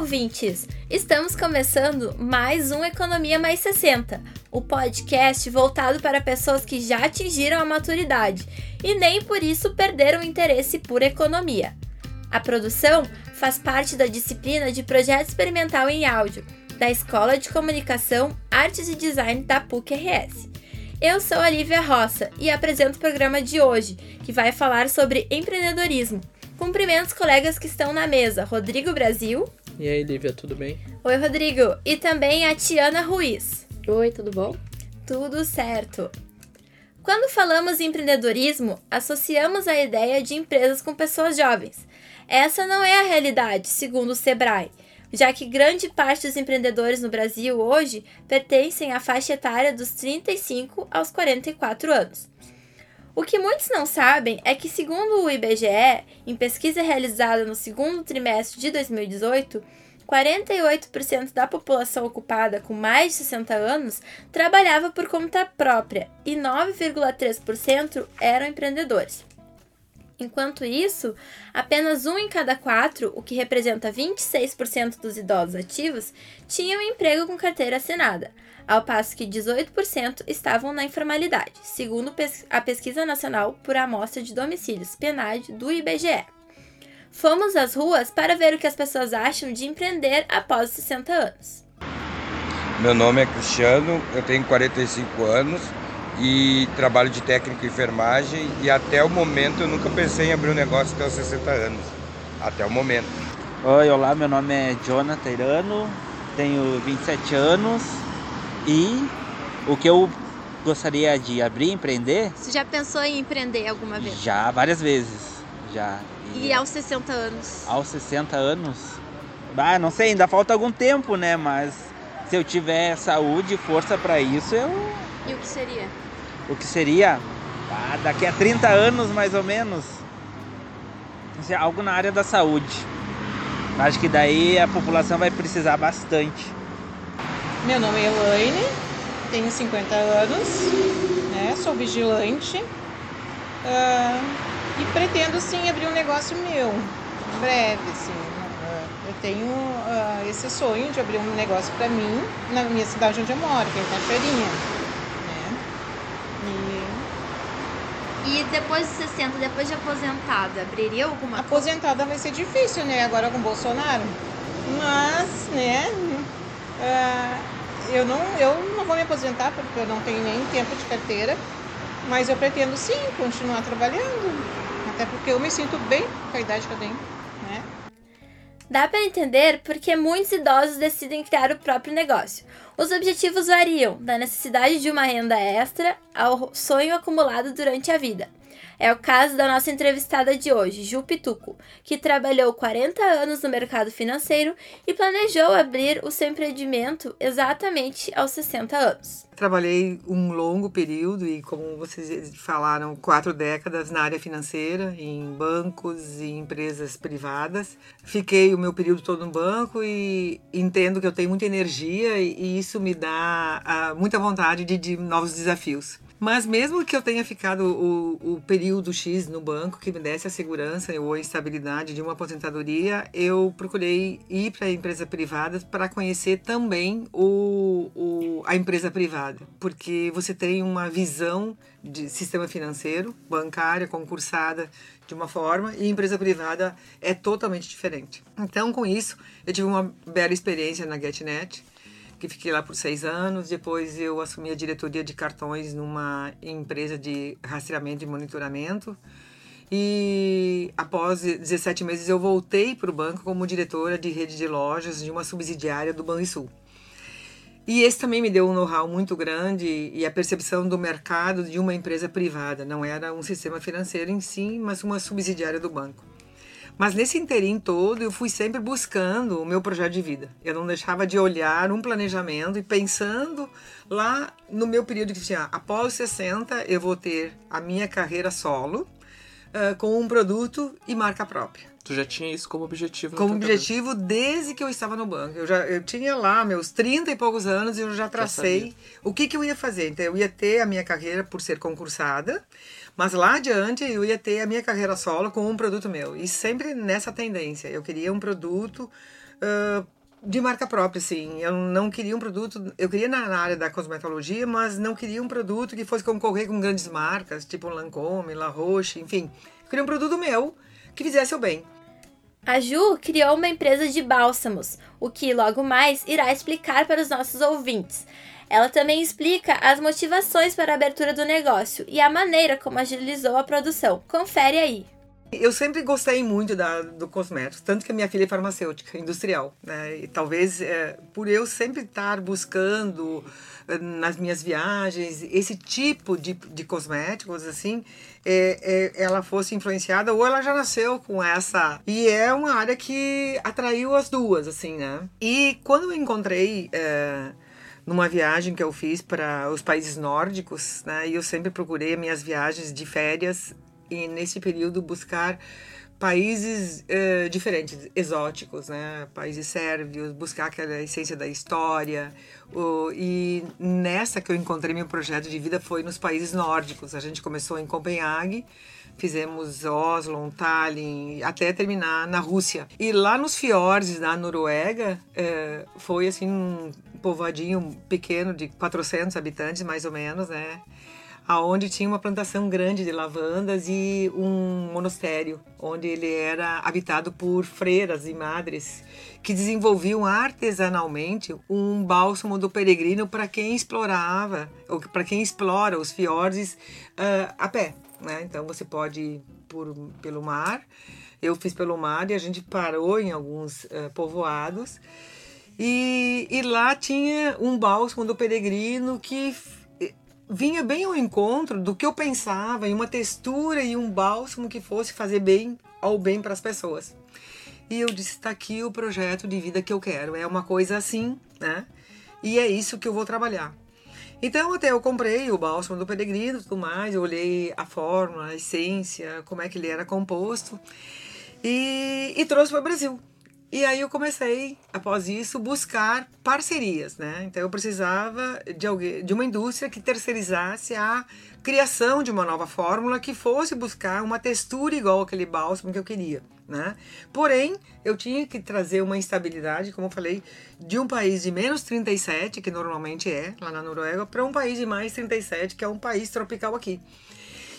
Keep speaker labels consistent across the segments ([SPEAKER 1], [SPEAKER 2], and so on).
[SPEAKER 1] ouvintes! Estamos começando mais um Economia Mais 60, o podcast voltado para pessoas que já atingiram a maturidade e nem por isso perderam o interesse por economia. A produção faz parte da disciplina de Projeto Experimental em Áudio, da Escola de Comunicação, Artes e Design da PUC-RS. Eu sou a Lívia Roça e apresento o programa de hoje, que vai falar sobre empreendedorismo. Cumprimento os colegas que estão na mesa, Rodrigo Brasil.
[SPEAKER 2] E aí, Lívia, tudo bem?
[SPEAKER 1] Oi, Rodrigo. E também a Tiana Ruiz.
[SPEAKER 3] Oi, tudo bom?
[SPEAKER 1] Tudo certo. Quando falamos em empreendedorismo, associamos a ideia de empresas com pessoas jovens. Essa não é a realidade, segundo o Sebrae, já que grande parte dos empreendedores no Brasil hoje pertencem à faixa etária dos 35 aos 44 anos. O que muitos não sabem é que, segundo o IBGE, em pesquisa realizada no segundo trimestre de 2018, 48% da população ocupada com mais de 60 anos trabalhava por conta própria e 9,3% eram empreendedores. Enquanto isso, apenas um em cada quatro, o que representa 26% dos idosos ativos, tinham um emprego com carteira assinada, ao passo que 18% estavam na informalidade, segundo a Pesquisa Nacional por Amostra de Domicílios, PNAD, do IBGE. Fomos às ruas para ver o que as pessoas acham de empreender após os 60 anos.
[SPEAKER 4] Meu nome é Cristiano, eu tenho 45 anos e trabalho de técnico em enfermagem e até o momento eu nunca pensei em abrir um negócio até os 60 anos. Até o momento.
[SPEAKER 5] Oi, olá, meu nome é Jonathan Irano, tenho 27 anos e o que eu gostaria de abrir, empreender?
[SPEAKER 1] Você já pensou em empreender alguma vez?
[SPEAKER 5] Já, várias vezes. Já.
[SPEAKER 1] E, e aos 60 anos?
[SPEAKER 5] Aos 60 anos? Ah, não sei, ainda falta algum tempo, né? Mas se eu tiver saúde e força para isso, eu.
[SPEAKER 1] E o que seria?
[SPEAKER 5] O que seria? Ah, daqui a 30 anos mais ou menos. Algo na área da saúde. Acho que daí a população vai precisar bastante.
[SPEAKER 6] Meu nome é Elaine, tenho 50 anos, né, sou vigilante uh, e pretendo sim abrir um negócio meu, em breve, assim. Uh, eu tenho uh, esse sonho de abrir um negócio para mim na minha cidade onde eu moro, que é em Cachoeirinha. Né?
[SPEAKER 1] E... e depois de 60, depois de aposentada, abriria alguma
[SPEAKER 6] coisa? Aposentada vai ser difícil, né? Agora com o Bolsonaro. Mas, né? Uh, eu, não, eu não vou me aposentar porque eu não tenho nem tempo de carteira, mas eu pretendo sim continuar trabalhando, até porque eu me sinto bem com a idade que eu tenho. Né?
[SPEAKER 1] Dá para entender porque muitos idosos decidem criar o próprio negócio. Os objetivos variam, da necessidade de uma renda extra ao sonho acumulado durante a vida. É o caso da nossa entrevistada de hoje, Ju Pituco, que trabalhou 40 anos no mercado financeiro e planejou abrir o seu empreendimento exatamente aos 60 anos.
[SPEAKER 7] Trabalhei um longo período e, como vocês falaram, quatro décadas na área financeira, em bancos e empresas privadas. Fiquei o meu período todo no banco e entendo que eu tenho muita energia e isso me dá uh, muita vontade de, de novos desafios. Mas mesmo que eu tenha ficado o, o período X no banco que me desse a segurança ou a estabilidade de uma aposentadoria, eu procurei ir para a empresa privada para conhecer também o, o, a empresa privada, porque você tem uma visão de sistema financeiro, bancária, concursada de uma forma e empresa privada é totalmente diferente. Então, com isso, eu tive uma bela experiência na GetNet que fiquei lá por seis anos. Depois eu assumi a diretoria de cartões numa empresa de rastreamento e monitoramento. E após 17 meses eu voltei para o banco como diretora de rede de lojas de uma subsidiária do Banrisul. E esse também me deu um know-how muito grande e a percepção do mercado de uma empresa privada. Não era um sistema financeiro em si, mas uma subsidiária do banco. Mas nesse interim todo, eu fui sempre buscando o meu projeto de vida. Eu não deixava de olhar um planejamento e pensando lá no meu período que tinha, após 60, eu vou ter a minha carreira solo, uh, com um produto e marca própria.
[SPEAKER 2] Tu já tinha isso como objetivo?
[SPEAKER 7] Como objetivo cabeça. desde que eu estava no banco. Eu, já, eu tinha lá meus 30 e poucos anos e eu já tracei já o que, que eu ia fazer. Então, eu ia ter a minha carreira por ser concursada, mas lá adiante eu ia ter a minha carreira solo com um produto meu. E sempre nessa tendência. Eu queria um produto uh, de marca própria, sim. Eu não queria um produto. Eu queria na, área da cosmetologia, mas não queria um produto que fosse concorrer com grandes marcas, tipo Lancôme, La Roche, enfim. Eu queria um produto meu que fizesse o bem.
[SPEAKER 1] A Ju criou uma empresa de bálsamos, o que logo mais irá explicar para os nossos ouvintes. Ela também explica as motivações para a abertura do negócio e a maneira como agilizou a produção. Confere aí.
[SPEAKER 7] Eu sempre gostei muito da, do cosmético, tanto que a minha filha é farmacêutica, industrial. Né? E talvez é, por eu sempre estar buscando eh, nas minhas viagens esse tipo de, de cosméticos, assim, é, é, ela fosse influenciada ou ela já nasceu com essa. E é uma área que atraiu as duas, assim, né? E quando eu encontrei. Numa viagem que eu fiz para os países nórdicos, né? E eu sempre procurei minhas viagens de férias e nesse período buscar países uh, diferentes, exóticos, né? Países sérvios, buscar aquela essência da história. O, e nessa que eu encontrei meu projeto de vida foi nos países nórdicos. A gente começou em Copenhague, fizemos Oslo, Tallinn, até terminar na Rússia. E lá nos fiordes da Noruega, uh, foi assim um povoadinho pequeno de 400 habitantes, mais ou menos, né? aonde tinha uma plantação grande de lavandas e um monastério, onde ele era habitado por freiras e madres que desenvolviam artesanalmente um bálsamo do peregrino para quem explorava, ou para quem explora os fiordes uh, a pé. Né? Então você pode ir por, pelo mar. Eu fiz pelo mar e a gente parou em alguns uh, povoados. E, e lá tinha um bálsamo do peregrino que vinha bem ao encontro do que eu pensava em uma textura e um bálsamo que fosse fazer bem ao bem para as pessoas. E eu disse: está aqui o projeto de vida que eu quero. É uma coisa assim, né? E é isso que eu vou trabalhar. Então, até eu comprei o bálsamo do peregrino e tudo mais, eu olhei a fórmula, a essência, como é que ele era composto e, e trouxe para o Brasil. E aí eu comecei, após isso, buscar parcerias, né? Então eu precisava de alguém, de uma indústria que terceirizasse a criação de uma nova fórmula que fosse buscar uma textura igual aquele bálsamo que eu queria, né? Porém, eu tinha que trazer uma estabilidade, como eu falei, de um país de menos 37, que normalmente é lá na Noruega, para um país de mais 37, que é um país tropical aqui.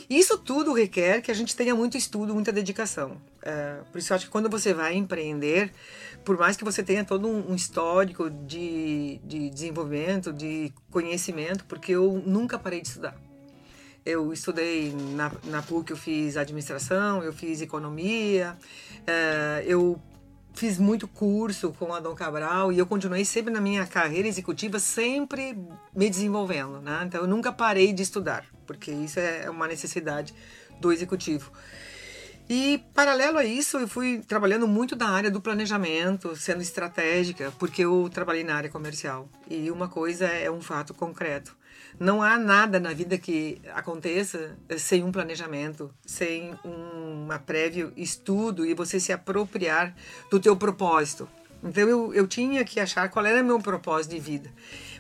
[SPEAKER 7] Isso tudo requer que a gente tenha muito estudo, muita dedicação. É, por isso eu acho que quando você vai empreender, por mais que você tenha todo um histórico de, de desenvolvimento, de conhecimento, porque eu nunca parei de estudar. Eu estudei na, na PUC, eu fiz administração, eu fiz economia, é, eu fiz muito curso com a Dom Cabral e eu continuei sempre na minha carreira executiva, sempre me desenvolvendo, né? Então eu nunca parei de estudar, porque isso é uma necessidade do executivo. E paralelo a isso, eu fui trabalhando muito na área do planejamento, sendo estratégica, porque eu trabalhei na área comercial. E uma coisa é um fato concreto. Não há nada na vida que aconteça sem um planejamento, sem um prévio estudo e você se apropriar do teu propósito. Então eu, eu tinha que achar qual era meu propósito de vida.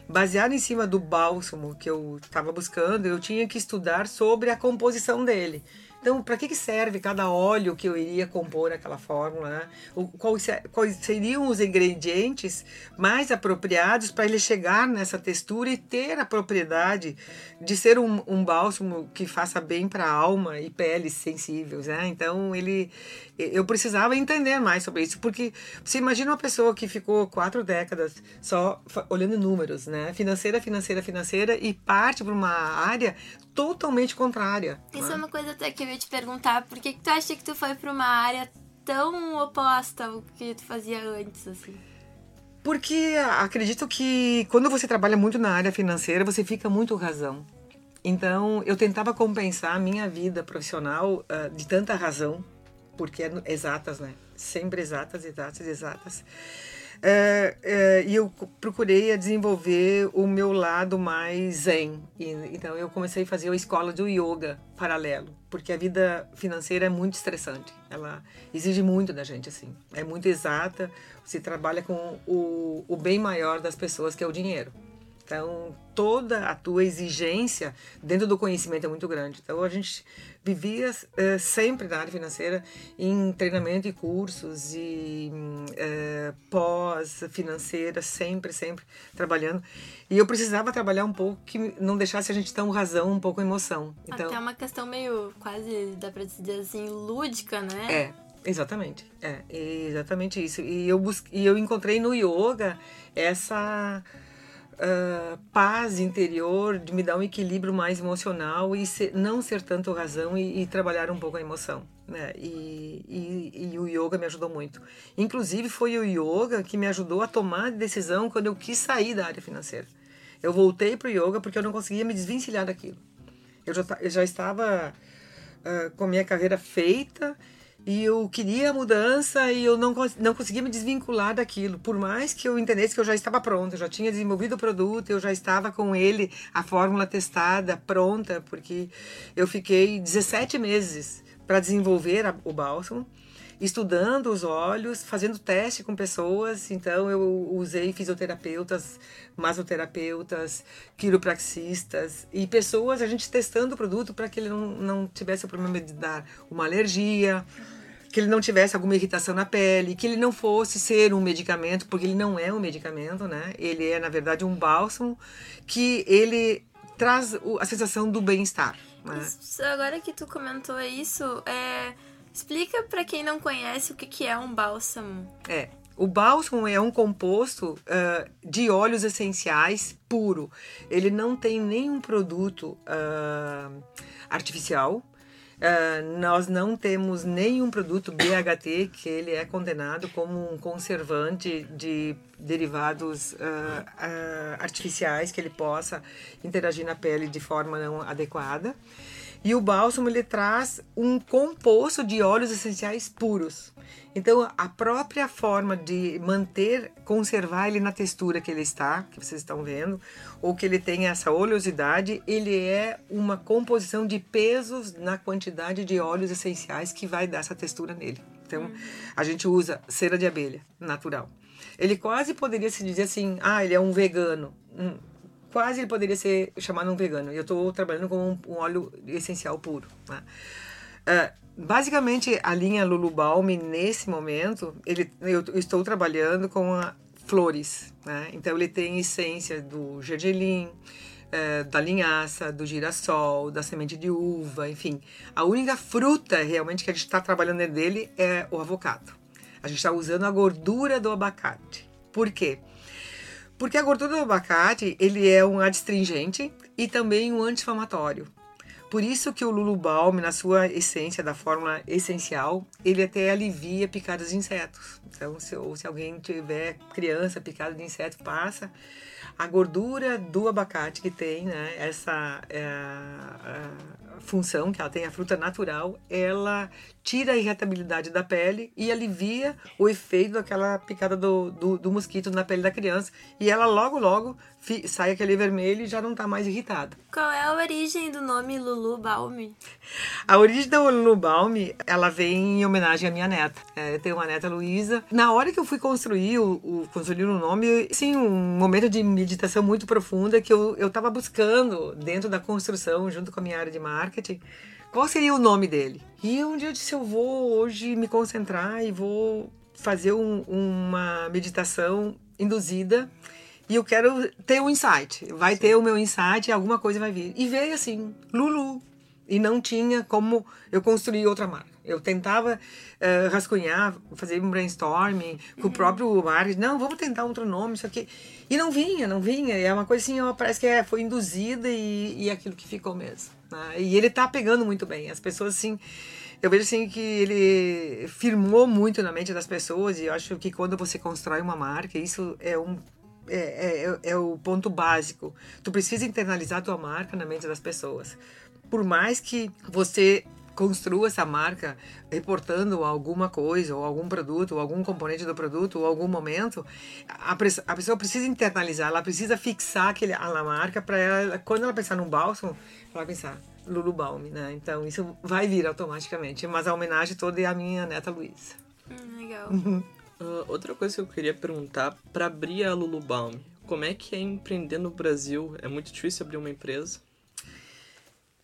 [SPEAKER 7] Baseado em cima do bálsamo que eu estava buscando, eu tinha que estudar sobre a composição dele. Então, para que, que serve cada óleo que eu iria compor aquela fórmula? Né? O, quais, quais seriam os ingredientes mais apropriados para ele chegar nessa textura e ter a propriedade de ser um, um bálsamo que faça bem para a alma e peles sensíveis? Né? Então, ele, eu precisava entender mais sobre isso, porque você imagina uma pessoa que ficou quatro décadas só olhando números, né? financeira, financeira, financeira, e parte para uma área totalmente contrária.
[SPEAKER 1] Isso né? é uma coisa até que eu ia te perguntar, por que, que tu acha que tu foi para uma área tão oposta ao que tu fazia antes, assim?
[SPEAKER 7] Porque acredito que quando você trabalha muito na área financeira, você fica muito razão. Então, eu tentava compensar a minha vida profissional uh, de tanta razão, porque é exatas, né? Sempre exatas, exatas, exatas. É, é, e eu procurei desenvolver o meu lado mais zen. E, então eu comecei a fazer a escola do yoga paralelo, porque a vida financeira é muito estressante. Ela exige muito da gente, assim. É muito exata. Você trabalha com o, o bem maior das pessoas, que é o dinheiro. Então, toda a tua exigência dentro do conhecimento é muito grande. Então, a gente vivia eh, sempre na área financeira em treinamento e cursos e eh, pós financeira, sempre, sempre trabalhando. E eu precisava trabalhar um pouco que não deixasse a gente tão razão, um pouco emoção. Então,
[SPEAKER 1] Até uma questão meio, quase, dá pra dizer assim, lúdica, né?
[SPEAKER 7] É, exatamente. É, exatamente isso. E eu, bus... e eu encontrei no yoga essa uh, paz interior de me dar um equilíbrio mais emocional e ser, não ser tanto razão e, e, trabalhar um pouco a emoção. Né? E, e, e, o yoga me ajudou muito. Inclusive, foi o yoga que me ajudou a tomar decisão quando eu quis sair da área financeira. Eu voltei para o yoga porque eu não conseguia me desvencilhar daquilo. Eu já, eu já estava uh, com a minha carreira feita e eu queria a mudança e eu não, não conseguia me desvincular daquilo. Por mais que eu entendesse que eu já estava pronta, eu já tinha desenvolvido o produto, eu já estava com ele, a fórmula testada, pronta, porque eu fiquei 17 meses para desenvolver a, o bálsamo estudando os olhos, fazendo teste com pessoas. Então, eu usei fisioterapeutas, masoterapeutas, quiropraxistas e pessoas, a gente testando o produto para que ele não, não tivesse o problema de dar uma alergia, que ele não tivesse alguma irritação na pele, que ele não fosse ser um medicamento, porque ele não é um medicamento, né? Ele é, na verdade, um bálsamo que ele traz a sensação do bem-estar. Né?
[SPEAKER 1] Agora que tu comentou isso, é Explica para quem não conhece o que, que é um bálsamo.
[SPEAKER 7] É. O bálsamo é um composto uh, de óleos essenciais puro. Ele não tem nenhum produto uh, artificial. Uh, nós não temos nenhum produto BHT que ele é condenado como um conservante de derivados artificiais que ele possa interagir na pele de forma não adequada. E o bálsamo ele traz um composto de óleos essenciais puros. Então, a própria forma de manter, conservar ele na textura que ele está, que vocês estão vendo, ou que ele tenha essa oleosidade, ele é uma composição de pesos na quantidade de óleos essenciais que vai dar essa textura nele. Então, uhum. a gente usa cera de abelha natural. Ele quase poderia se dizer assim: ah, ele é um vegano. Hum, quase ele poderia ser chamado um vegano. E eu estou trabalhando com um, um, óleo essencial puro. Né? Uh, basicamente, a linha Lulu Balm, nesse momento, ele, eu, estou trabalhando com a, flores. Né? Então, ele tem essência do gergelim, uh, da linhaça, do girassol, da semente de uva, enfim. A única fruta realmente que a gente está trabalhando dele é o avocado. A gente está usando a gordura do abacate. Por quê? Porque a gordura do abacate, ele é um adstringente e também um anti-inflamatório. Por isso que o Lulu Balm, na sua essência da fórmula essencial, ele até alivia picadas de insetos. Então, se, ou se alguém tiver criança picada de inseto, passa. A gordura do abacate que tem, né, essa é, função que ela tem, a fruta natural, ela tira a irritabilidade da pele e alivia o efeito daquela picada do, do, do mosquito na pele da criança. E ela logo, logo sai aquele vermelho e já não está mais irritada.
[SPEAKER 1] Qual é a origem do nome Lulu Balm?
[SPEAKER 7] A origem da Lulu Balm, ela vem em homenagem à minha neta. É, eu tenho uma neta, Luísa. Na hora que eu fui construir o, o, construir o nome, sim, um momento de meditação muito profunda que eu, eu tava buscando dentro da construção, junto com a minha área de marketing, qual seria o nome dele? E um dia eu disse: eu vou hoje me concentrar e vou fazer um, uma meditação induzida e eu quero ter um insight. Vai Sim. ter o meu insight e alguma coisa vai vir. E veio assim, Lulu. E não tinha como eu construir outra marca. Eu tentava uh, rascunhar, fazer um brainstorming com uhum. o próprio marketing. Não, vamos tentar outro nome, isso aqui. E não vinha, não vinha. E é uma coisa assim, ó, parece que é, foi induzida e, e aquilo que ficou mesmo. Né? E ele tá pegando muito bem. As pessoas, assim, eu vejo assim que ele firmou muito na mente das pessoas e eu acho que quando você constrói uma marca, isso é um é, é, é, é o ponto básico. Tu precisa internalizar a tua marca na mente das pessoas. Por mais que você construa essa marca reportando alguma coisa, ou algum produto, ou algum componente do produto, ou algum momento, a, a pessoa precisa internalizar, ela precisa fixar aquele, a marca para ela, quando ela pensar num bálsamo, ela pensar Lulu Balm, né? Então isso vai vir automaticamente, mas a homenagem toda é a minha neta Luísa.
[SPEAKER 1] Hum, legal.
[SPEAKER 2] Uh, outra coisa que eu queria perguntar, para abrir a Lulu Balm, como é que é empreender no Brasil? É muito difícil abrir uma empresa?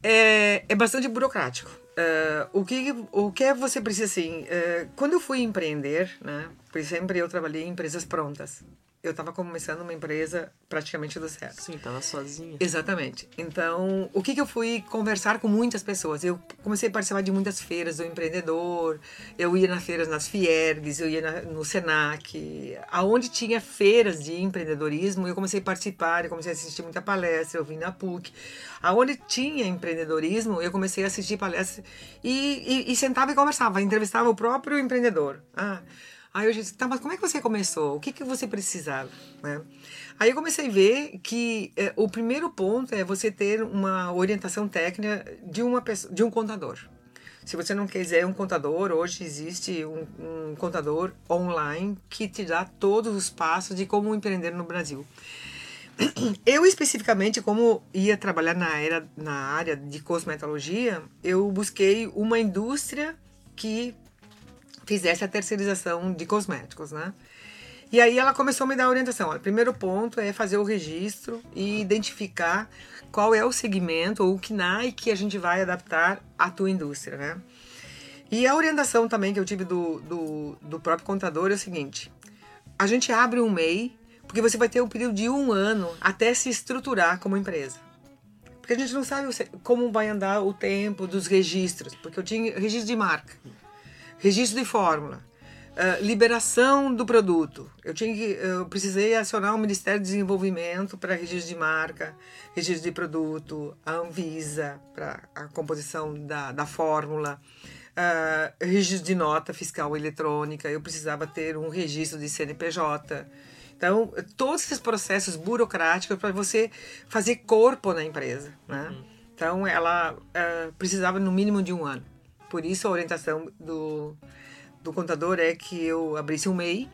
[SPEAKER 7] É, é bastante burocrático. Uh, o, que, o que você precisa, assim, uh, quando eu fui empreender, né, por sempre eu trabalhei em empresas prontas eu estava começando uma empresa praticamente do zero.
[SPEAKER 2] Sim, estava sozinha.
[SPEAKER 7] Exatamente. Então, o que, que eu fui conversar com muitas pessoas? Eu comecei a participar de muitas feiras do empreendedor, eu ia nas feiras nas Fiergs, eu ia na, no Senac, aonde tinha feiras de empreendedorismo, eu comecei a participar, eu comecei a assistir muita palestra, eu vim na PUC. Aonde tinha empreendedorismo, eu comecei a assistir palestras e, e, e sentava e conversava, entrevistava o próprio empreendedor. Ah, Aí eu disse, tá, mas como é que você começou? O que, que você precisava? Né? Aí eu comecei a ver que é, o primeiro ponto é você ter uma orientação técnica de, uma pessoa, de um contador. Se você não quiser um contador, hoje existe um, um contador online que te dá todos os passos de como empreender no Brasil. Eu especificamente, como ia trabalhar na, era, na área de cosmetologia, eu busquei uma indústria que fizesse a terceirização de cosméticos, né? E aí ela começou a me dar orientação. O primeiro ponto é fazer o registro e identificar qual é o segmento ou o KNAI que a gente vai adaptar à tua indústria, né? E a orientação também que eu tive do, do, do próprio contador é o seguinte: a gente abre um MEI porque você vai ter um período de um ano até se estruturar como empresa. Porque a gente não sabe como vai andar o tempo dos registros, porque eu tinha registro de marca registro de fórmula, uh, liberação do produto. Eu tinha que, eu precisei acionar o Ministério do Desenvolvimento para registro de marca, registro de produto, a Anvisa para a composição da, da fórmula. Uh, registro de nota fiscal eletrônica, eu precisava ter um registro de CNPJ. Então, todos esses processos burocráticos para você fazer corpo na empresa. Né? Uhum. Então, ela uh, precisava no mínimo de um ano. Por isso a orientação do, do contador é que eu abrisse um MEI.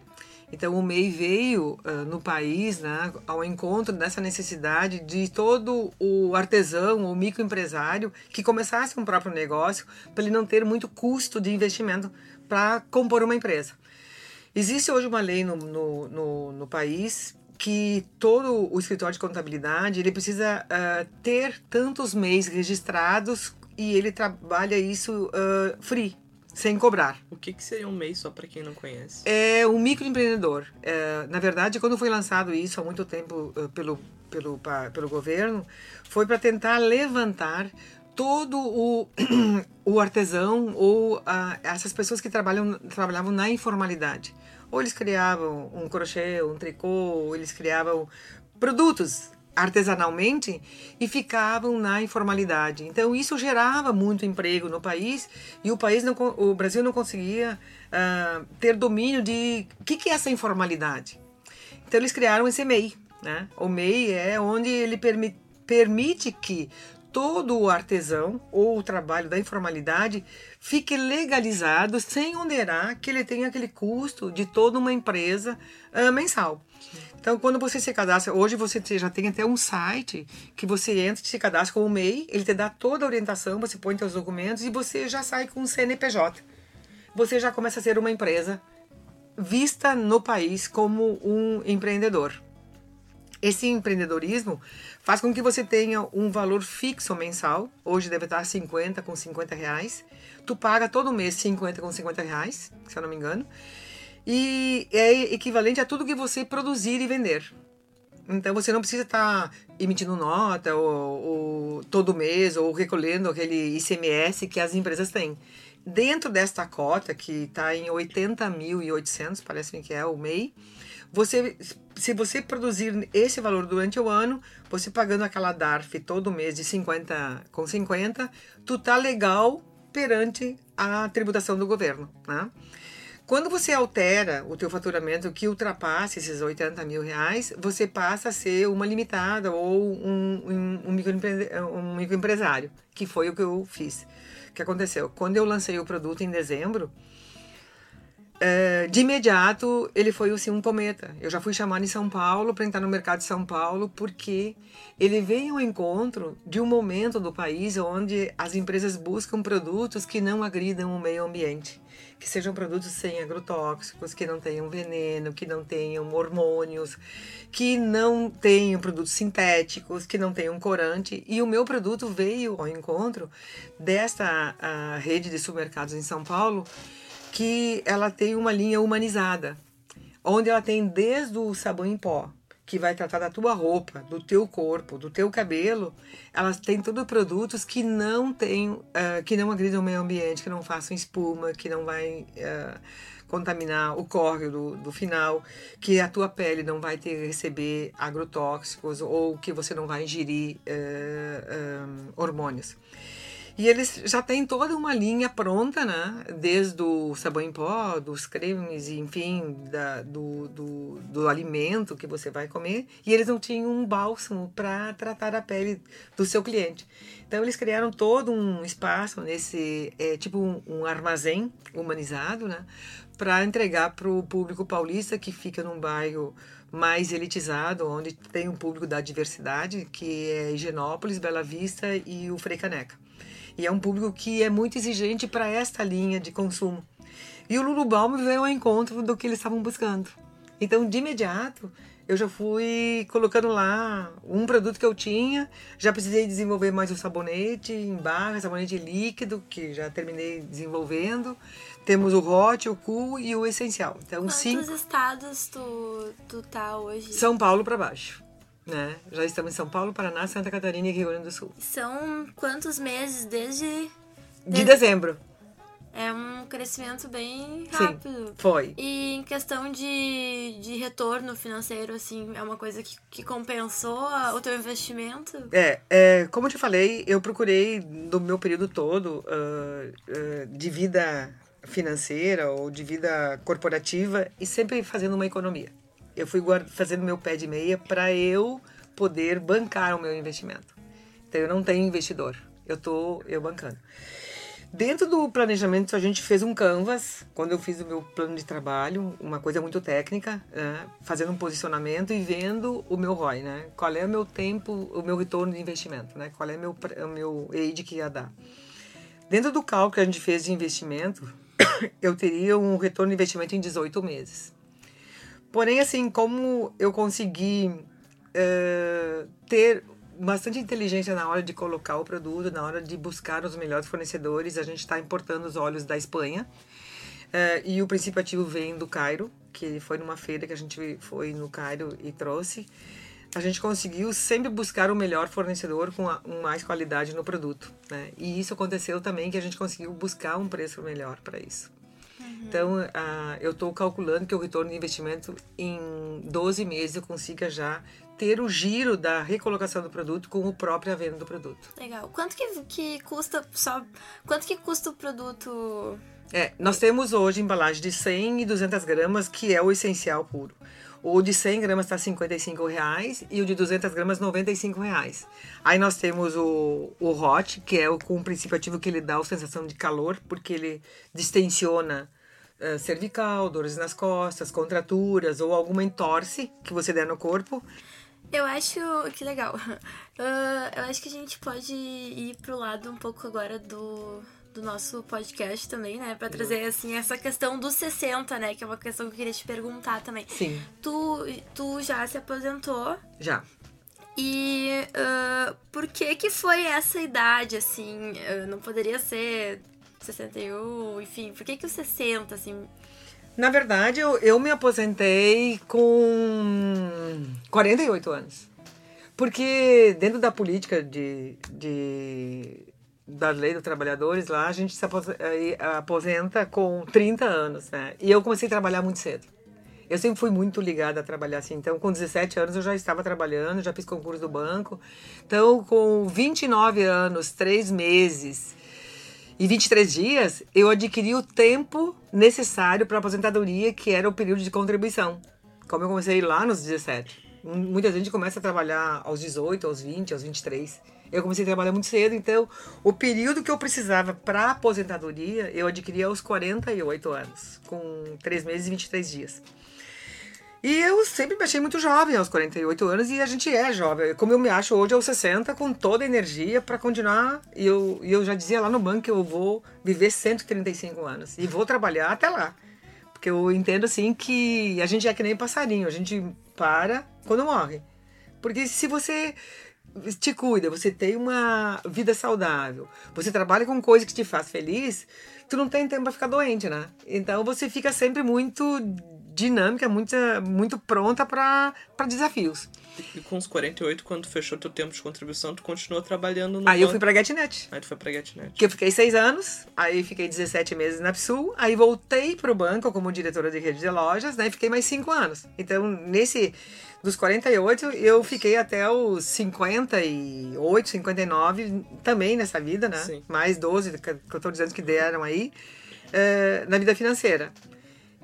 [SPEAKER 7] Então o MEI veio uh, no país né, ao encontro dessa necessidade de todo o artesão ou microempresário que começasse um próprio negócio para ele não ter muito custo de investimento para compor uma empresa. Existe hoje uma lei no, no, no, no país que todo o escritório de contabilidade ele precisa uh, ter tantos MEIs registrados e ele trabalha isso uh, free, sem cobrar.
[SPEAKER 2] O que, que seria um MEI, só para quem não conhece?
[SPEAKER 7] É um microempreendedor. É, na verdade, quando foi lançado isso há muito tempo uh, pelo, pelo, pra, pelo governo, foi para tentar levantar todo o, o artesão ou uh, essas pessoas que trabalham, trabalhavam na informalidade. Ou eles criavam um crochê, um tricô, ou eles criavam produtos artesanalmente e ficavam na informalidade. Então isso gerava muito emprego no país e o país não, o Brasil não conseguia uh, ter domínio de o que, que é essa informalidade. Então eles criaram esse MEI, né? O MEI é onde ele permi permite que todo o artesão ou o trabalho da informalidade fique legalizado sem onerar que ele tenha aquele custo de toda uma empresa uh, mensal. Então, quando você se cadastra, hoje você já tem até um site que você entra, se cadastra com o MEI, ele te dá toda a orientação, você põe seus documentos e você já sai com o CNPJ. Você já começa a ser uma empresa vista no país como um empreendedor. Esse empreendedorismo faz com que você tenha um valor fixo mensal. Hoje deve estar 50 com 50 reais. Tu paga todo mês 50 com 50 reais, se eu não me engano e é equivalente a tudo que você produzir e vender. Então você não precisa estar tá emitindo nota ou, ou, todo mês ou recolhendo aquele ICMS que as empresas têm. Dentro desta cota, que está em 80.800, parece que é o MEI, você, se você produzir esse valor durante o ano, você pagando aquela DARF todo mês de 50 com 50, tu tá legal perante a tributação do governo, né? Quando você altera o teu faturamento que ultrapasse esses 80 mil reais, você passa a ser uma limitada ou um, um, um, microempre um microempresário, que foi o que eu fiz. Que aconteceu? Quando eu lancei o produto em dezembro, é, de imediato, ele foi assim, um cometa. Eu já fui chamado em São Paulo para entrar no mercado de São Paulo, porque ele veio ao encontro de um momento do país onde as empresas buscam produtos que não agridam o meio ambiente. Que sejam produtos sem agrotóxicos, que não tenham veneno, que não tenham hormônios, que não tenham produtos sintéticos, que não tenham corante. E o meu produto veio ao encontro desta a rede de supermercados em São Paulo, que ela tem uma linha humanizada, onde ela tem desde o sabão em pó, que vai tratar da tua roupa, do teu corpo, do teu cabelo, elas têm todos produtos que não tem, uh, que não agridam o meio ambiente, que não façam espuma, que não vai uh, contaminar o córrego do, do final, que a tua pele não vai ter receber agrotóxicos ou que você não vai ingerir uh, hormônios. E eles já têm toda uma linha pronta, né? Desde o sabão em pó, dos cremes, enfim, da, do, do, do alimento que você vai comer. E eles não tinham um bálsamo para tratar a pele do seu cliente. Então eles criaram todo um espaço nesse, é, tipo um, um armazém humanizado, né? Para entregar para o público paulista que fica num bairro mais elitizado, onde tem um público da diversidade, que é Higienópolis, Bela Vista e o Frei Caneca. E é um público que é muito exigente para esta linha de consumo. E o Lulu Balm veio ao encontro do que eles estavam buscando. Então, de imediato, eu já fui colocando lá um produto que eu tinha. Já precisei desenvolver mais o sabonete em barra, sabonete líquido, que já terminei desenvolvendo. Temos o hot, o cool e o essencial. Então,
[SPEAKER 1] Quantos
[SPEAKER 7] cinco.
[SPEAKER 1] estados tu, tu tá hoje?
[SPEAKER 7] São Paulo para baixo. Né? Já estamos em São Paulo, Paraná, Santa Catarina e Rio Grande do Sul.
[SPEAKER 1] São quantos meses desde.
[SPEAKER 7] De dezembro.
[SPEAKER 1] É um crescimento bem
[SPEAKER 7] Sim,
[SPEAKER 1] rápido.
[SPEAKER 7] foi.
[SPEAKER 1] E em questão de, de retorno financeiro, assim, é uma coisa que, que compensou a- o teu investimento?
[SPEAKER 7] É, é, como eu te falei, eu procurei do meu período todo ah, ah, de vida financeira ou de vida corporativa e sempre fazendo uma economia. Eu fui fazendo meu pé de meia para eu poder bancar o meu investimento. Então eu não tenho investidor, eu tô eu bancando. Dentro do planejamento, a gente fez um canvas, quando eu fiz o meu plano de trabalho, uma coisa muito técnica, né? fazendo um posicionamento e vendo o meu ROI, né? Qual é o meu tempo, o meu retorno de investimento, né? Qual é meu, o meu AID que ia dar. Dentro do cálculo que a gente fez de investimento, eu teria um retorno de investimento em 18 meses. Porém, assim, como eu consegui eh, ter bastante inteligência na hora de colocar o produto, na hora de buscar os melhores fornecedores, a gente está importando os óleos da Espanha. Eh, e o princípio ativo vem do Cairo, que foi numa feira que a gente foi no Cairo e trouxe. A gente conseguiu sempre buscar o melhor fornecedor com a, mais qualidade no produto. Né? E isso aconteceu também que a gente conseguiu buscar um preço melhor para isso. Então, ah, eu estou calculando que o retorno de investimento em 12 meses eu consiga já ter o giro da recolocação do produto com o próprio venda do produto.
[SPEAKER 1] Legal. Quanto que, que custa só. Quanto que custa o produto?
[SPEAKER 7] É, nós temos hoje embalagem de 100 e 200 gramas, que é o essencial puro. O de 100 gramas está 55 reais e o de 200 gramas 95 reais. Aí nós temos o, o hot, que é o com o princípio ativo que ele dá a sensação de calor, porque ele distensiona cervical, dores nas costas, contraturas ou alguma entorse que você der no corpo.
[SPEAKER 1] Eu acho que legal. Ah, eu acho que a gente pode ir pro lado um pouco agora do, do nosso podcast também, né? Pra trazer, assim, essa questão dos 60, né? Que é uma questão que eu queria te perguntar também.
[SPEAKER 7] Sim,
[SPEAKER 1] Tu, tu já se aposentou
[SPEAKER 7] já.
[SPEAKER 1] e ah, por que que foi essa idade, assim? Ah, não poderia ser 61, enfim. Por que que os 60, assim?
[SPEAKER 7] Na verdade, eu, eu me aposentei com 48 anos. Porque dentro da política de, de, da lei dos trabalhadores lá, a gente se apos- aposenta com 30 anos, né? E eu comecei a trabalhar muito cedo. Eu sempre fui muito ligada a trabalhar assim. Então, com 17 anos, eu já estava trabalhando, já fiz concurso do banco. Então, com 29 anos, 3 meses e 23 dias, eu adquiri o tempo necessário para a aposentadoria, que era o período de contribuição. Como eu comecei lá nos 17. Muita gente começa a trabalhar aos 18, aos 20, aos 23. Eu comecei a trabalhar muito cedo, então o período que eu precisava para aposentadoria, eu adquiri aos 48 anos, com 3 meses e 23 dias. E eu sempre me achei muito jovem aos 48 anos e a gente é jovem. Como eu me acho hoje aos 60, com toda a energia para continuar. E eu, eu já dizia lá no banco que eu vou viver 135 anos e vou trabalhar até lá. Porque eu entendo assim que a gente é que nem passarinho, a gente para quando morre. Porque se você te cuida, você tem uma vida saudável, você trabalha com coisa que te faz feliz, tu não tem tempo para ficar doente, né? Então você fica sempre muito dinâmica, muito, muito pronta para desafios.
[SPEAKER 2] E com os 48, quando fechou teu tempo de contribuição, tu continuou trabalhando no
[SPEAKER 7] Aí eu
[SPEAKER 2] banco.
[SPEAKER 7] fui pra GetNet.
[SPEAKER 2] Aí tu foi pra GetNet.
[SPEAKER 7] Que eu fiquei seis anos, aí fiquei 17 meses na PSU, aí voltei pro banco como diretora de rede de lojas, né? E fiquei mais cinco anos. Então, nesse dos 48, eu fiquei até os 58, 59 também nessa vida, né?
[SPEAKER 2] Sim.
[SPEAKER 7] Mais 12 que eu tô dizendo que deram aí, eh, na vida financeira.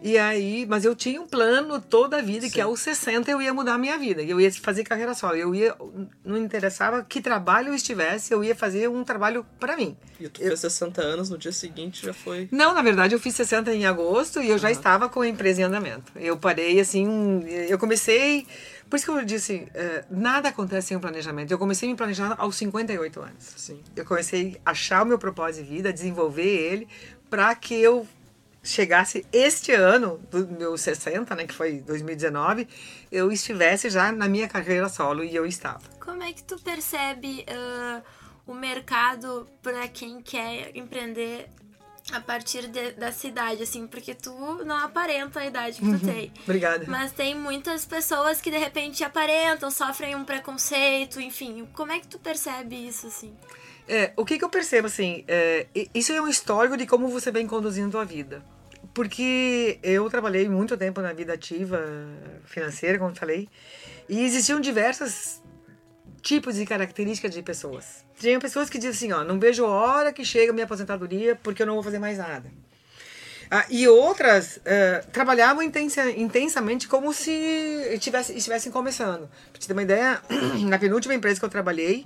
[SPEAKER 7] E aí, mas eu tinha um plano toda a vida que
[SPEAKER 2] Sim.
[SPEAKER 7] aos 60 eu ia mudar a minha vida. Eu ia fazer carreira solo. Eu ia, não interessava que trabalho eu estivesse, eu ia fazer um trabalho para mim.
[SPEAKER 2] E tu
[SPEAKER 7] Eu-
[SPEAKER 2] fez 60 anos, no dia seguinte já foi.
[SPEAKER 7] Não, na verdade eu fiz 60 em agosto e eu já estava com a empresa em andamento. Eu parei assim, eu comecei. Por isso que eu disse, eh, nada acontece sem um planejamento. Eu comecei a me planejar aos 58 anos.
[SPEAKER 2] Sim.
[SPEAKER 7] Eu comecei a achar o meu propósito de vida, desenvolver ele, para que eu chegasse este ano, do meu 60, né, que foi 2019, eu estivesse já na minha carreira solo e eu estava.
[SPEAKER 1] Como é que tu percebe ah, o mercado para quem quer empreender a partir de- da cidade, assim? Porque tu não aparenta a idade que tu tem.
[SPEAKER 7] Obrigada.
[SPEAKER 1] Mas tem muitas pessoas que de repente aparentam, sofrem um preconceito, enfim. Como é que tu percebe isso, assim?
[SPEAKER 7] É, o que, que eu percebo, assim, é, isso é um histórico de como você vem conduzindo a vida. Porque eu trabalhei muito tempo na vida ativa financeira, como falei, e existiam diversos tipos e características de pessoas. Tinha pessoas que dizem assim, ó, não vejo a hora que chega a minha aposentadoria porque eu não vou fazer mais nada. Ah, e outras eh, trabalhavam intensa, intensamente como se tivesse, estivessem começando. Pra te ter uma ideia, na penúltima empresa que eu trabalhei,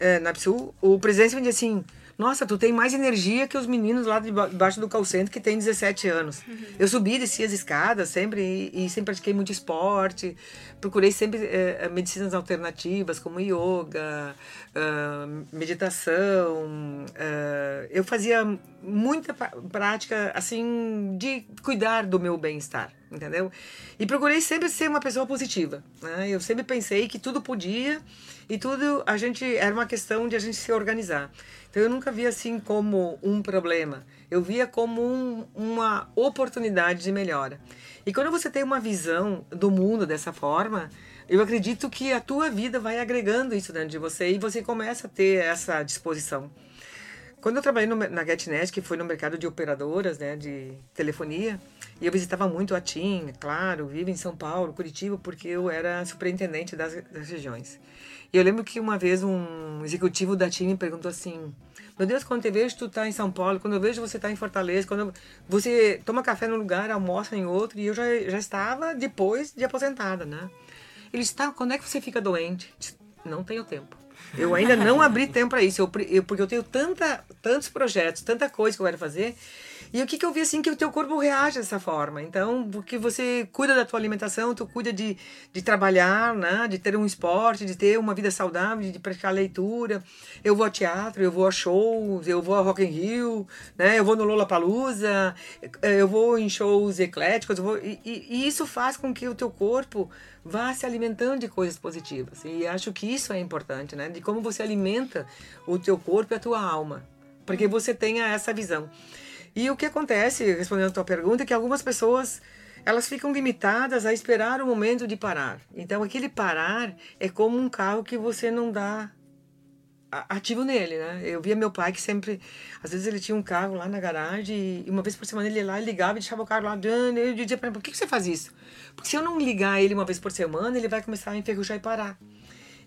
[SPEAKER 7] eh, na PSU, o presidente me disse assim: Nossa, tu tem mais energia que os meninos lá de ba- debaixo do call center que tem 17 anos. Eu subi e desci as escadas sempre e, e sempre pratiquei muito esporte. Procurei sempre eh, medicinas alternativas como yoga, ah, meditação. ah, eu fazia muita prática assim de cuidar do meu bem-estar, entendeu? E procurei sempre ser uma pessoa positiva. Né? Eu sempre pensei que tudo podia e tudo a gente era uma questão de a gente se organizar. Então eu nunca via assim como um problema. Eu via como um- uma oportunidade de melhora. E quando você tem uma visão do mundo dessa forma, eu acredito que a tua vida vai agregando isso dentro de você e você começa a ter essa disposição. Quando eu trabalhei no, na GetNet, que foi no mercado de operadoras, né, de telefonia, e eu visitava muito a TIM, claro, vivo em São Paulo, Curitiba, porque eu era superintendente das, das regiões. E eu lembro que uma vez um executivo da TIM me perguntou assim: Meu Deus, quando eu vejo tu tá em São Paulo, quando eu vejo você tá em Fortaleza, quando eu- você toma café num lugar, almoça em outro, e eu já, já estava depois de aposentada, né? Ele disse: Tá, quando é que você fica doente? Disse, Não tenho tempo. Eu ainda não abri tempo para isso, eu, eu- porque eu tenho tanta, tantos projetos, tanta coisa que eu quero fazer. E o que, que eu vi assim que o teu corpo reage dessa forma. Então, porque você cuida da tua alimentação, tu cuida de, de trabalhar, né? de ter um esporte, de ter uma vida saudável, de praticar leitura. Eu vou ao teatro, eu vou a shows, eu vou a Rock in Rio, né? eu vou no Lollapalooza, eu vou em shows ecléticos, vou, e, e- e isso faz com que o teu corpo vá se alimentando de coisas positivas. E acho que isso é importante, né? De como você alimenta o teu corpo e a tua alma, porque você tenha essa visão. E o que acontece, respondendo a tua pergunta, é que algumas pessoas elas ficam limitadas a esperar o momento de parar. Então, aquele parar é como um carro que você não dá ativo nele, né? Eu via meu pai que sempre, às vezes ele tinha um carro lá na garagem e uma vez por semana ele ia lá ligava e deixava o carro lá, dando, eu dizia para ele, por que que você faz isso? Porque se eu não ligar ele uma vez por semana, ele vai começar a enferrujar e parar.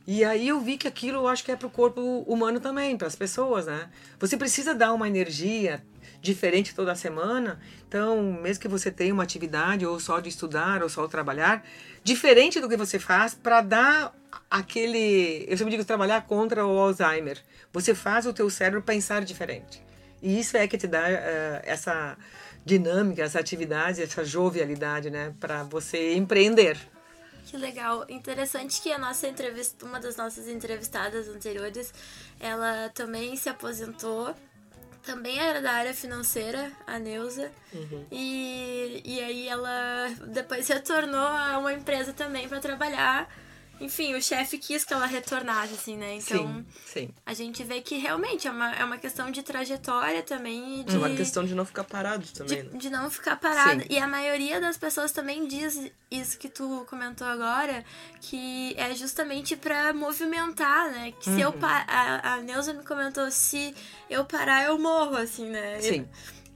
[SPEAKER 7] E aí eu vi que aquilo eu acho que é para o corpo humano também, para as pessoas, né? Você precisa dar uma energia diferente toda semana. Então, mesmo que você tenha uma atividade ou só de estudar ou só de trabalhar, diferente do que você faz para dar aquele, eu sempre digo trabalhar contra o Alzheimer. Você faz o teu cérebro pensar diferente. E isso é que te dá uh, essa dinâmica, essa atividade, essa jovialidade, né, para você empreender.
[SPEAKER 1] Que legal. Interessante que a nossa entrevista, uma das nossas entrevistadas anteriores, ela também se aposentou. Também era da área financeira, a Neuza. Uhum. E, e aí ela depois retornou a uma empresa também para trabalhar enfim, o chefe quis que ela retornasse, assim, né? Então,
[SPEAKER 7] sim, sim.
[SPEAKER 1] a gente vê que realmente é uma, é uma questão de trajetória também. De,
[SPEAKER 2] é uma questão de não ficar parado também,
[SPEAKER 1] de,
[SPEAKER 2] né?
[SPEAKER 1] de não ficar parado. Sim. E a maioria das pessoas também diz isso que tu comentou agora, que é justamente para movimentar, né? Que uhum. se eu uhum. a, a Neuza me comentou, se eu parar, eu morro, assim, né?
[SPEAKER 7] Sim.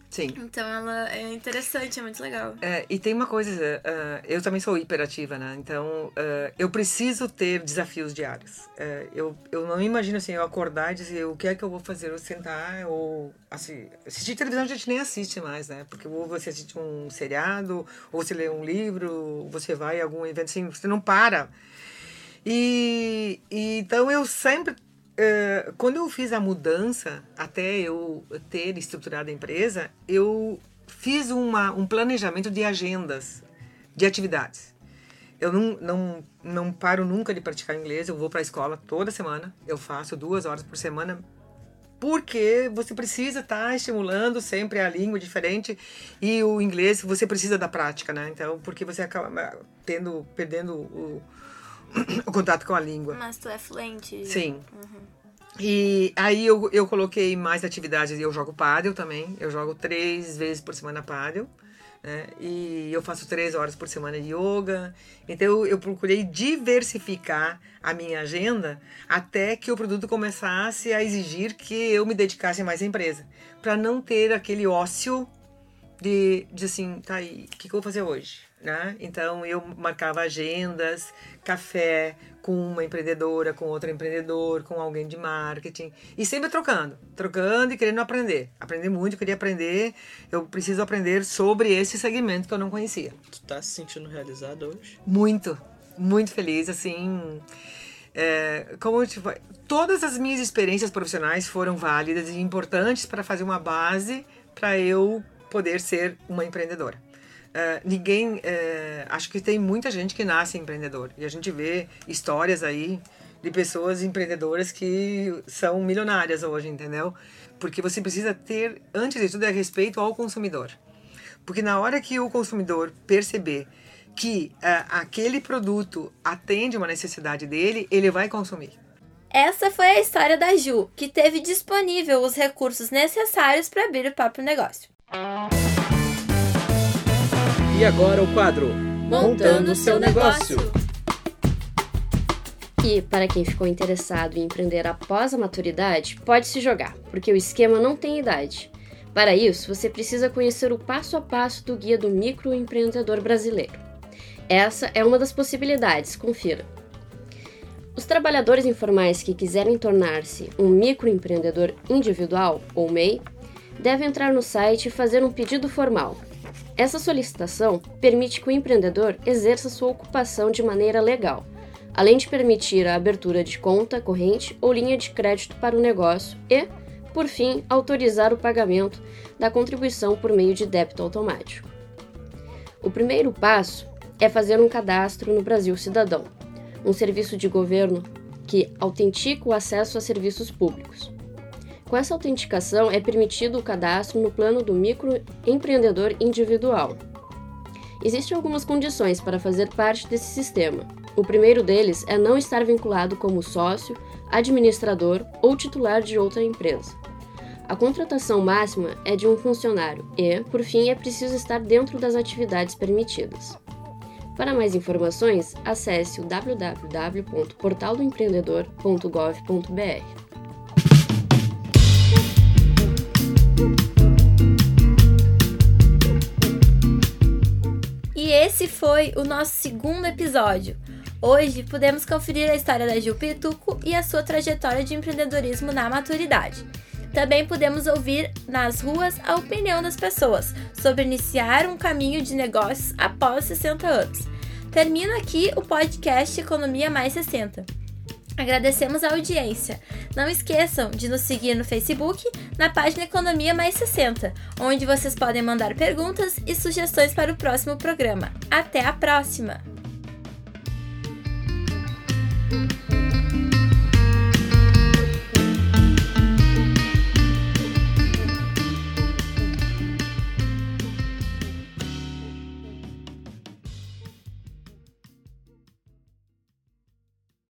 [SPEAKER 7] Sim.
[SPEAKER 1] Então ela é interessante, é muito legal.
[SPEAKER 7] É, e tem uma coisa, uh, eu também sou hiperativa, né? Então uh, eu preciso ter desafios diários. Uh, eu, eu não imagino assim, eu acordar e dizer o que é que eu vou fazer, ou sentar, ou assim, assistir televisão a gente nem assiste mais, né? Porque ou você assiste um seriado, ou você lê um livro, ou você vai a algum evento assim, você não para. E, e então eu sempre Uh, quando eu fiz a mudança, até eu ter estruturado a empresa, eu fiz uma, um planejamento de agendas, de atividades. Eu não, não, não paro nunca de praticar inglês, eu vou para a escola toda semana, eu faço duas horas por semana, porque você precisa estar tá estimulando sempre a língua diferente e o inglês você precisa da prática, né? Então, porque você acaba tendo, perdendo o, o contato com a língua.
[SPEAKER 1] Mas tu é fluente.
[SPEAKER 7] Sim. Uhum. E aí eu, eu coloquei mais atividades. Eu jogo pádel também. Eu jogo três vezes por semana pádel. Né? E eu faço três horas por semana de yoga. Então eu, eu procurei diversificar a minha agenda até que o produto começasse a exigir que eu me dedicasse mais à empresa. Para não ter aquele ócio de, de assim, tá aí, o que, que eu vou fazer hoje? Né? Então eu marcava agendas, café com uma empreendedora, com outro empreendedor, com alguém de marketing e sempre trocando, trocando e querendo aprender. Aprender muito, queria aprender, eu preciso aprender sobre esse segmento que eu não conhecia.
[SPEAKER 2] Tu tá se sentindo realizado hoje?
[SPEAKER 7] Muito, muito feliz, assim. É, como te, todas as minhas experiências profissionais foram válidas e importantes para fazer uma base para eu poder ser uma empreendedora. Uh, ninguém. Uh, acho que tem muita gente que nasce empreendedor. E a gente vê histórias aí de pessoas empreendedoras que são milionárias hoje, entendeu? Porque você precisa ter, antes de tudo, é respeito ao consumidor. Porque na hora que o consumidor perceber que uh, aquele produto atende uma necessidade dele, ele vai consumir.
[SPEAKER 1] Essa foi a história da Ju, que teve disponível os recursos necessários para abrir o próprio negócio.
[SPEAKER 2] E agora o quadro
[SPEAKER 1] Montando seu negócio.
[SPEAKER 3] E para quem ficou interessado em empreender após a maturidade, pode se jogar, porque o esquema não tem idade. Para isso, você precisa conhecer o passo a passo do guia do microempreendedor brasileiro. Essa é uma das possibilidades, confira. Os trabalhadores informais que quiserem tornar-se um microempreendedor individual, ou MEI, devem entrar no site e fazer um pedido formal, essa solicitação permite que o empreendedor exerça sua ocupação de maneira legal, além de permitir a abertura de conta corrente ou linha de crédito para o negócio e, por fim, autorizar o pagamento da contribuição por meio de débito automático. O primeiro passo é fazer um cadastro no Brasil Cidadão, um serviço de governo que autentica o acesso a serviços públicos. Com essa autenticação, é permitido o cadastro no plano do microempreendedor individual. Existem algumas condições para fazer parte desse sistema. O primeiro deles é não estar vinculado como sócio, administrador ou titular de outra empresa. A contratação máxima é de um funcionário e, por fim, é preciso estar dentro das atividades permitidas. Para mais informações, acesse o www.portaldoempreendedor.gov.br.
[SPEAKER 1] esse foi o nosso segundo episódio. Hoje, podemos conferir a história da Gil Pituco e a sua trajetória de empreendedorismo na maturidade. Também podemos ouvir nas ruas a opinião das pessoas sobre iniciar um caminho de negócios após 60 anos. Termina aqui o podcast Economia Mais 60. Agradecemos a audiência. Não esqueçam de nos seguir no Facebook, na página Economia Mais 60, onde vocês podem mandar perguntas e sugestões para o próximo programa. Até a próxima!